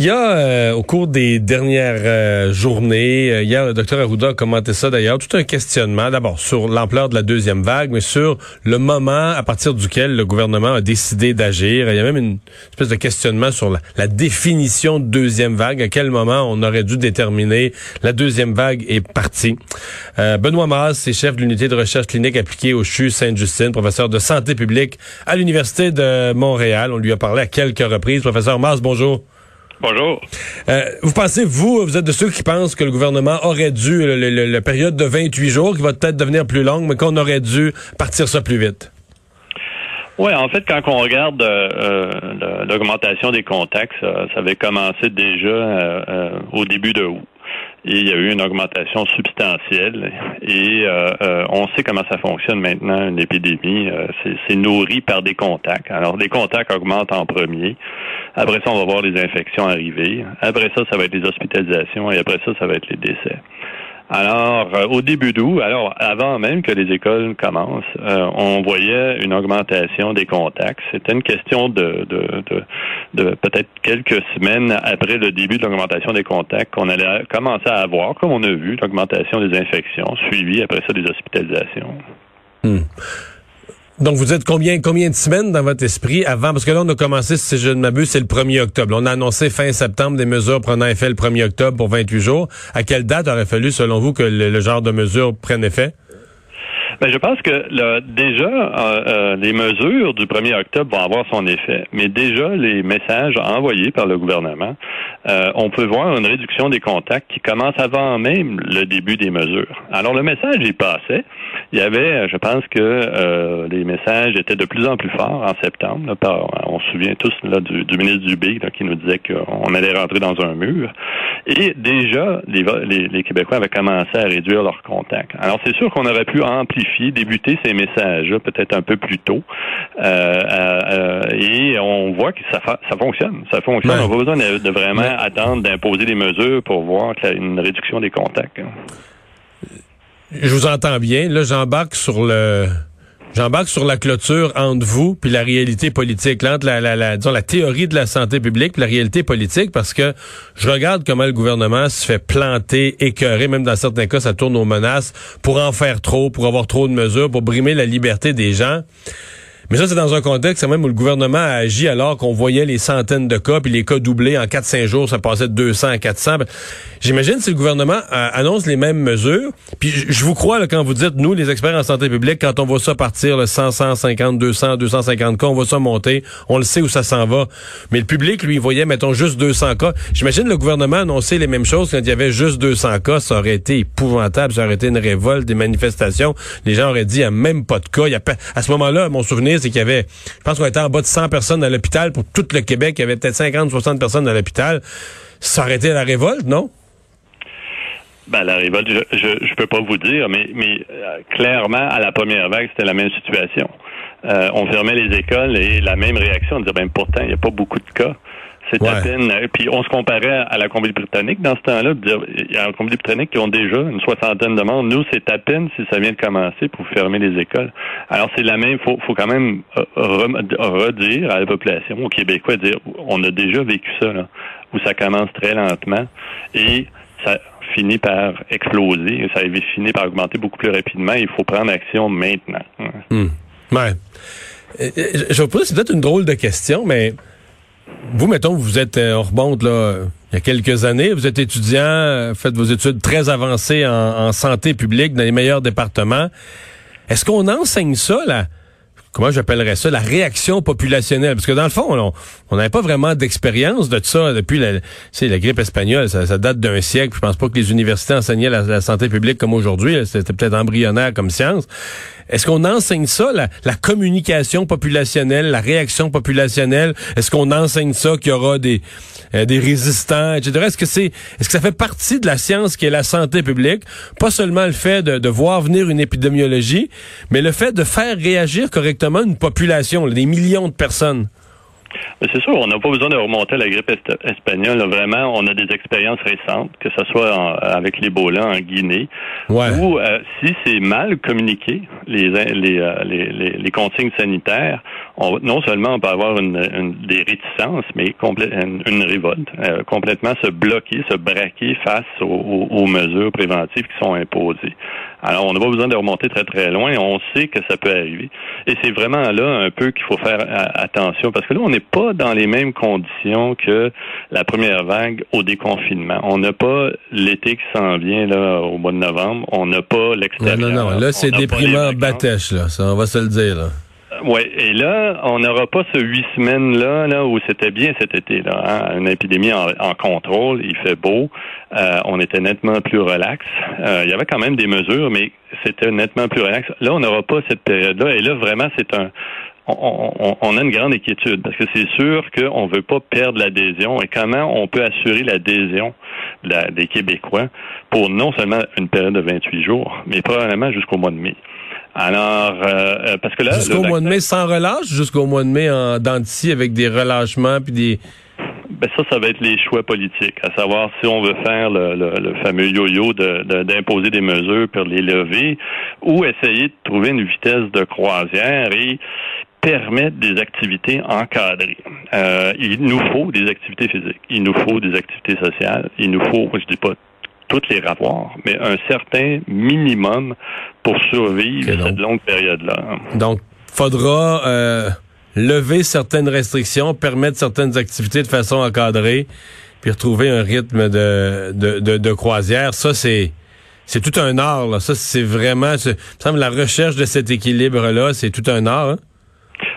Il y a, euh, au cours des dernières euh, journées, euh, hier, le docteur Arruda a commenté ça d'ailleurs, tout un questionnement, d'abord sur l'ampleur de la deuxième vague, mais sur le moment à partir duquel le gouvernement a décidé d'agir. Il y a même une espèce de questionnement sur la, définition de deuxième vague, à quel moment on aurait dû déterminer la deuxième vague est partie. Benoît Maas, c'est chef de l'unité de recherche clinique appliquée au CHU Sainte-Justine, professeur de santé publique à l'Université de Montréal. On lui a parlé à quelques reprises. Professeur Maas, bonjour. Bonjour. Euh, vous pensez, vous, vous êtes de ceux qui pensent que le gouvernement aurait dû, la période de 28 jours, qui va peut-être devenir plus longue, mais qu'on aurait dû partir ça plus vite? Oui, en fait, quand on regarde euh, euh, l'augmentation des contacts, ça, avait commencé déjà au début de août il y a eu une augmentation substantielle. Et euh, euh, on sait comment ça fonctionne maintenant, une épidémie. Euh, c'est nourri par des contacts. Alors, les contacts augmentent en premier. Après ça, on va voir les infections arriver. Après ça, ça va être les hospitalisations. Et après ça, ça va être les décès. Alors, euh, au début d'août, alors avant même que les écoles commencent, euh, on voyait une augmentation des contacts. C'était une question de, de, de, de peut-être quelques semaines après le début de l'augmentation des contacts qu'on allait commencer à avoir, comme on a vu, l'augmentation des infections, suivie après ça des hospitalisations. Hmm. Donc, vous êtes combien, combien de semaines dans votre esprit avant? Parce que là, on a commencé, si je ne m'abuse, c'est le 1er octobre. On a annoncé fin septembre des mesures prenant effet le 1er octobre pour 28 jours. À quelle date aurait fallu, selon vous, que le, genre de mesures prenne effet? Ben, je pense que déjà, euh, euh, les mesures du 1er octobre vont avoir son effet, mais déjà, les messages envoyés par le gouvernement, euh, on peut voir une réduction des contacts qui commence avant même le début des mesures. Alors, le message est passé il y avait, je pense que les messages étaient de plus en plus forts en septembre. on se souvient tous du, ministre du là, qui nous disait qu'on allait rentrer dans un mur. Et déjà, les, les, Québécois avaient commencé à réduire leurs contacts. Alors, c'est sûr qu'on aurait pu amplifier, débuter ces messages peut-être un peu plus tôt. Euh, euh, et on voit que ça, ça fonctionne. Ça fonctionne. On n'a pas besoin de, vraiment attendre d'imposer des mesures pour voir qu'il y a une réduction des contacts. Je vous entends bien. Là, j'embarque sur le J'embarque sur la clôture entre vous puis la réalité politique, entre la, la, la, disons, la théorie de la santé publique puis la réalité politique, parce que je regarde comment le gouvernement se fait planter, écœurer, même dans certains cas, ça tourne aux menaces, pour en faire trop, pour avoir trop de mesures, pour brimer la liberté des gens. Mais ça, c'est dans un contexte quand même où le gouvernement a agi alors qu'on voyait les centaines de cas, puis les cas doublés en 4-5 jours, ça passait de 200 à 400. J'imagine si le gouvernement euh, annonce les mêmes mesures, puis je vous crois là, quand vous dites, nous, les experts en santé publique, quand on voit ça partir, le 100, 150, 200, 250 cas, on voit ça monter, on le sait où ça s'en va. Mais le public, lui, voyait, mettons, juste 200 cas. J'imagine le gouvernement annoncer les mêmes choses quand il y avait juste 200 cas, ça aurait été épouvantable, ça aurait été une révolte, des manifestations. Les gens auraient dit, il n'y a même pas de cas. A à ce moment-là, mon souvenir, c'est qu'il y avait, je pense qu'on était en bas de 100 personnes à l'hôpital pour tout le Québec. Il y avait peut-être 50, 60 personnes à l'hôpital. Ça aurait été la révolte, non? Ben, la révolte, je, je, peux pas vous dire, mais, mais euh, clairement, à la première vague, c'était la même situation. Euh, on fermait les écoles et la même réaction. On disait, ben, pourtant, il n'y a pas beaucoup de cas. C'est à peine. Euh, puis on se comparait à la Colombie-Britannique dans ce temps-là. Il y a la Colombie-Britannique qui ont déjà une soixantaine de morts. Nous, c'est à peine si ça vient de commencer pour fermer les écoles. Alors c'est la même. Faut, faut quand même euh, redire à la population, aux Québécois, dire on a déjà vécu ça là, où ça commence très lentement et ça finit par exploser. Ça finit par augmenter beaucoup plus rapidement. Il faut prendre action maintenant. Hmm. Ouais. Je vous pose, c'est peut-être une drôle de question, mais vous, mettons, vous êtes, euh, on remonte là, il y a quelques années, vous êtes étudiant, euh, faites vos études très avancées en, santé publique dans les meilleurs départements. Est-ce qu'on enseigne ça, là? comment j'appellerais ça, la réaction populationnelle? Parce que dans le fond, on n'avait pas vraiment d'expérience de ça depuis la, la grippe espagnole. Ça, date d'un siècle. Je pense pas que les universités enseignaient la, santé publique comme aujourd'hui. C'était peut-être embryonnaire comme science. Est-ce qu'on enseigne ça, la, communication populationnelle, la réaction populationnelle? Est-ce qu'on enseigne ça qu'il y aura des, euh, des résistants, etc.? Est-ce que c'est, est-ce que ça fait partie de la science qui est la santé publique? Pas seulement le fait de, de voir venir une épidémiologie, mais le fait de faire réagir correctement une population, des millions de personnes. C'est sûr, on n'a pas besoin de remonter à la grippe espagnole. Vraiment, on a des expériences récentes, que ce soit avec l'Ebola en Guinée, ouais. où euh, si c'est mal communiqué, les, les, euh, les, les, consignes sanitaires, on, non seulement on peut avoir une, des réticences, mais une, une révolte, euh, complètement se bloquer, se braquer face aux, aux, mesures préventives qui sont imposées. Alors, on n'a pas besoin de remonter très très loin. On sait que ça peut arriver. Et c'est vraiment là un peu qu'il faut faire attention, parce que là, on n'est pas dans les mêmes conditions que la première vague au déconfinement. On n'a pas l'été qui s'en vient là au mois de novembre. On n'a pas l'extérieur. Non, non, non. Là, c'est déprimant batèche, là. Ça, on va se le dire, là. Oui, et là, on n'aura pas ce huit semaines-là là, où c'était bien cet été-là. Hein? Une épidémie en, contrôle, il fait beau, euh, on était nettement plus relax. Euh, il y avait quand même des mesures, mais c'était nettement plus relax. Là, on n'aura pas cette période-là, et là, vraiment, c'est un on, a une grande inquiétude parce que c'est sûr qu'on ne veut pas perdre l'adhésion et comment on peut assurer l'adhésion des Québécois pour non seulement une période de 28 jours, mais probablement jusqu'au mois de mai. Alors, euh, euh, parce que là... Jusqu'au mois de mai sans relâche, jusqu'au mois de mai en dents avec des relâchements puis des... Ben ça, ça va être les choix politiques, à savoir si on veut faire le, fameux yo-yo d'imposer des mesures pour les lever ou essayer de trouver une vitesse de croisière et permettre des activités encadrées. Euh, il nous faut des activités physiques, il nous faut des activités sociales, il nous faut, je dis pas toutes les rapports, mais un certain minimum pour survivre cette longue période-là. Donc, faudra euh, lever certaines restrictions, permettre certaines activités de façon encadrée, puis retrouver un rythme de, de, de, croisière. Ça, c'est c'est tout un art. Là. Ça, c'est vraiment... Ça me semble la recherche de cet équilibre-là, c'est tout un art. Hein?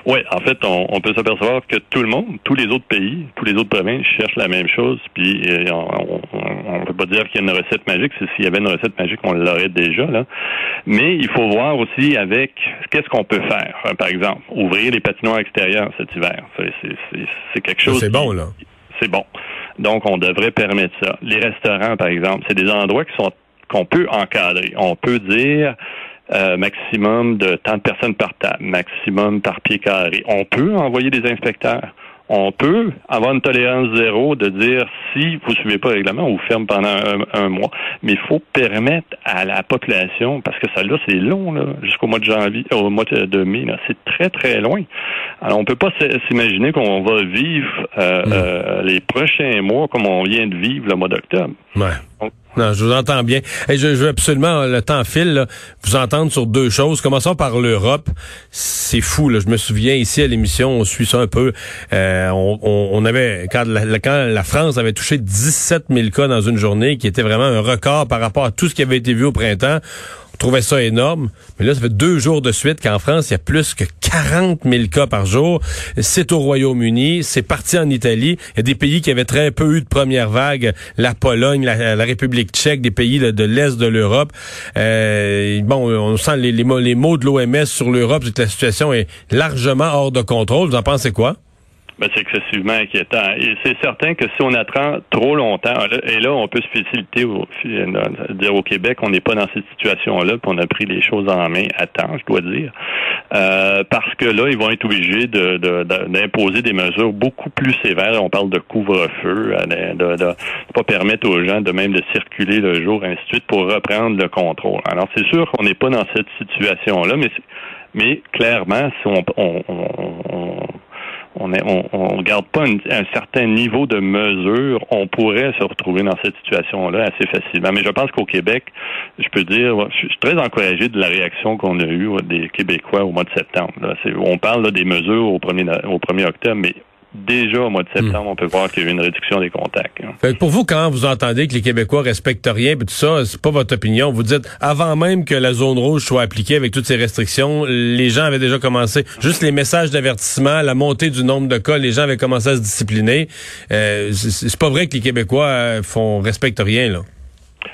Oui, en fait, on, peut s'apercevoir que tout le monde, tous les autres pays, tous les autres provinces cherchent la même chose. Puis euh, on ne peut pas dire qu'il y a une recette magique. S'il y avait une recette magique, on l'aurait déjà là. Mais il faut voir aussi avec qu'est-ce qu'on peut faire. Par exemple, ouvrir les patinoires extérieurs cet hiver. C'est quelque chose. C'est bon là. C'est bon. Donc on devrait permettre ça. Les restaurants, par exemple, c'est des endroits qui sont qu'on peut encadrer. On peut dire euh, maximum de tant de personnes par table, maximum par pied carré. On peut envoyer des inspecteurs. On peut avoir une tolérance zéro de dire si vous ne suivez pas le règlement, on vous ferme pendant un, mois. Mais il faut permettre à la population, parce que ça là, c'est long, là, jusqu'au mois de janvier, au mois de mai, c'est très, très loin. Alors, on peut pas s'imaginer qu'on va vivre euh, mm. euh, les prochains mois comme on vient de vivre le mois d'octobre. Ouais. Non, je vous entends bien. Et je, veux absolument, le temps file, vous entendre sur deux choses. Commençons par l'Europe. C'est fou, là. Je me souviens ici à l'émission, on suit ça un peu. Euh, on, avait, quand la, quand la France avait touché 17 000 cas dans une journée, qui était vraiment un record par rapport à tout ce qui avait été vu au printemps, on trouvait ça énorme. Mais là, ça fait deux jours de suite qu'en France, il y a plus que 40 000 cas par jour. C'est au Royaume-Uni, c'est parti en Italie. Il y a des pays qui avaient très peu eu de première vague, la Pologne, la, République tchèque, des pays de, l'Est de l'Europe. Euh, bon, on sent les, les, les mots de l'OMS sur l'Europe, c'est que la situation est largement hors de contrôle. Vous en pensez quoi? Ben, c'est excessivement inquiétant. Et c'est certain que si on attend trop longtemps, et là, on peut se faciliter, au, dire au Québec, on n'est pas dans cette situation-là, puis on a pris les choses en main à temps, je dois dire, euh, parce que là, ils vont être obligés d'imposer de, des mesures beaucoup plus sévères. On parle de couvre-feu, euh, de, de, pas permettre aux gens de même de circuler le jour, ainsi de suite, pour reprendre le contrôle. Alors, c'est sûr qu'on n'est pas dans cette situation-là, mais mais clairement, si on, on, on on ne on, garde pas un certain niveau de mesure, on pourrait se retrouver dans cette situation-là assez facilement. Mais je pense qu'au Québec, je peux dire, je suis très encouragé de la réaction qu'on a eue des Québécois au mois de septembre. On parle des mesures au 1er, au 1er octobre, mais déjà au mois de septembre, on peut voir qu'il y a eu une réduction des contacts. hein. Fait que pour vous, quand vous entendez que les Québécois respectent rien, tout ça, c'est pas votre opinion. Vous dites, avant même que la zone rouge soit appliquée avec toutes ces restrictions, les gens avaient déjà commencé, juste les messages d'avertissement, la montée du nombre de cas, les gens avaient commencé à se discipliner. Euh, c'est c'est pas vrai que les Québécois euh, font respectent rien, là.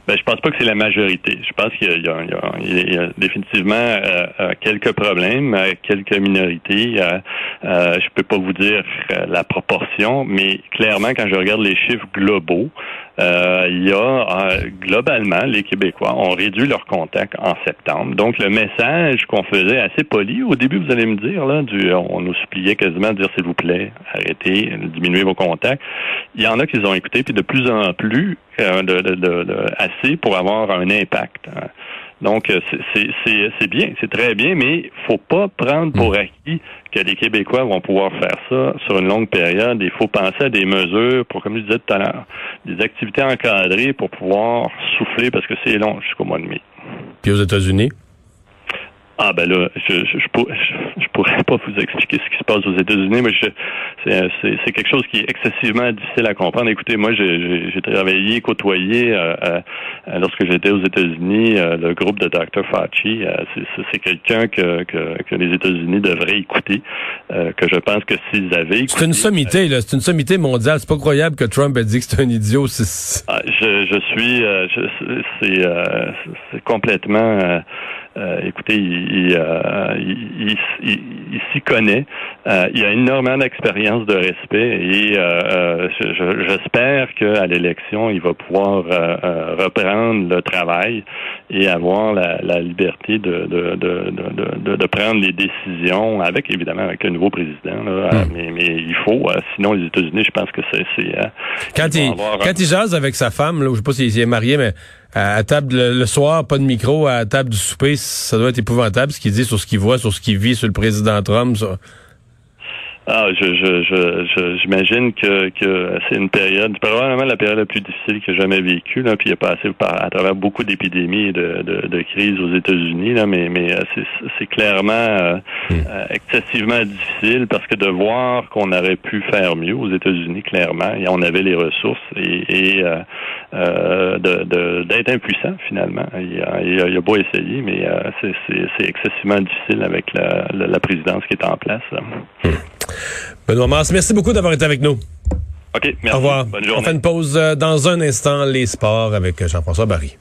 Ben, je pense pas que c'est la majorité. Je pense qu'il y y y a- définitivement euh, euh, quelques problèmes, quelques minorités. Euh, euh, je peux pas vous dire euh, la proportion, mais clairement, quand je regarde les chiffres globaux, euh, il y a euh, globalement les Québécois ont réduit leurs contacts en septembre. Donc le message qu'on faisait assez poli au début, vous allez me dire là, du, on nous suppliait quasiment de dire s'il vous plaît, arrêtez, diminuez vos contacts. Il y en a qui ont écoutés, puis de plus en plus euh, de, de- de- de- assez pour avoir un impact. hein. Donc, euh, c'est- bien, c'est très bien, mais faut pas prendre pour acquis que les Québécois vont pouvoir faire ça sur une longue période. Il faut penser à des mesures pour, comme je disais tout à l'heure, des activités encadrées pour pouvoir souffler parce que c'est long jusqu'au mois de mai. Puis aux États-Unis? Ah ben là, je je, je, pour- je- je pourrais pas vous expliquer ce qui se passe aux États-Unis, mais c'est, quelque chose qui est excessivement difficile à comprendre. Écoutez, moi j'ai, travaillé, côtoyé euh, euh, lorsque j'étais aux États-Unis, euh, le groupe de Dr. Fauci. euh, c'est, quelqu'un que, que, que les États-Unis devraient écouter, euh, que je pense que s'ils avaient C'est une sommité, là. C'est une sommité mondiale. C'est pas croyable que Trump ait dit que c'est un idiot. C'est- Ah, je, je suis, c'est complètement. Euh, écoutez, euh, il- il- il- il s'y connaît. Euh, il a énormément d'expérience de respect et euh, euh, je- je- j'espère qu'à l'élection, il va pouvoir euh, euh, reprendre le travail et avoir la, la liberté de, de, de, de, de- de prendre les décisions avec, évidemment, avec un nouveau président. là. Euh, mais, mais il faut, euh, sinon les États-Unis, je pense que c'est... c'est euh, Quand il, avoir quand il jase avec sa femme, là, je sais pas s'il est marié, mais à, table le, le soir, pas de micro, à table du souper, ça doit être épouvantable ce qu'il dit sur ce qu'il voit, sur ce qu'il vit, sur le président Trump. Ça. Ah, je, je, je, j'imagine que, que c'est une période, probablement la période la plus difficile que j'ai jamais vécue, là, puis il a passé par, à travers beaucoup d'épidémies et de, de, de crises aux États-Unis, là, mais, mais euh, c'est, c'est clairement euh, euh, excessivement difficile parce que de voir qu'on aurait pu faire mieux aux États-Unis, clairement, et on avait les ressources et, et euh, euh, de, de- d'être impuissant finalement. Il a, il a, il a beau essayer, mais euh, c'est, c'est, c'est excessivement difficile avec la, la, la présidence qui est en place. là. Benoît Mars, merci beaucoup d'avoir été avec nous. OK, merci. Au revoir. Bonne On journée. fait une pause euh, dans un instant, les sports avec Jean-François Barry.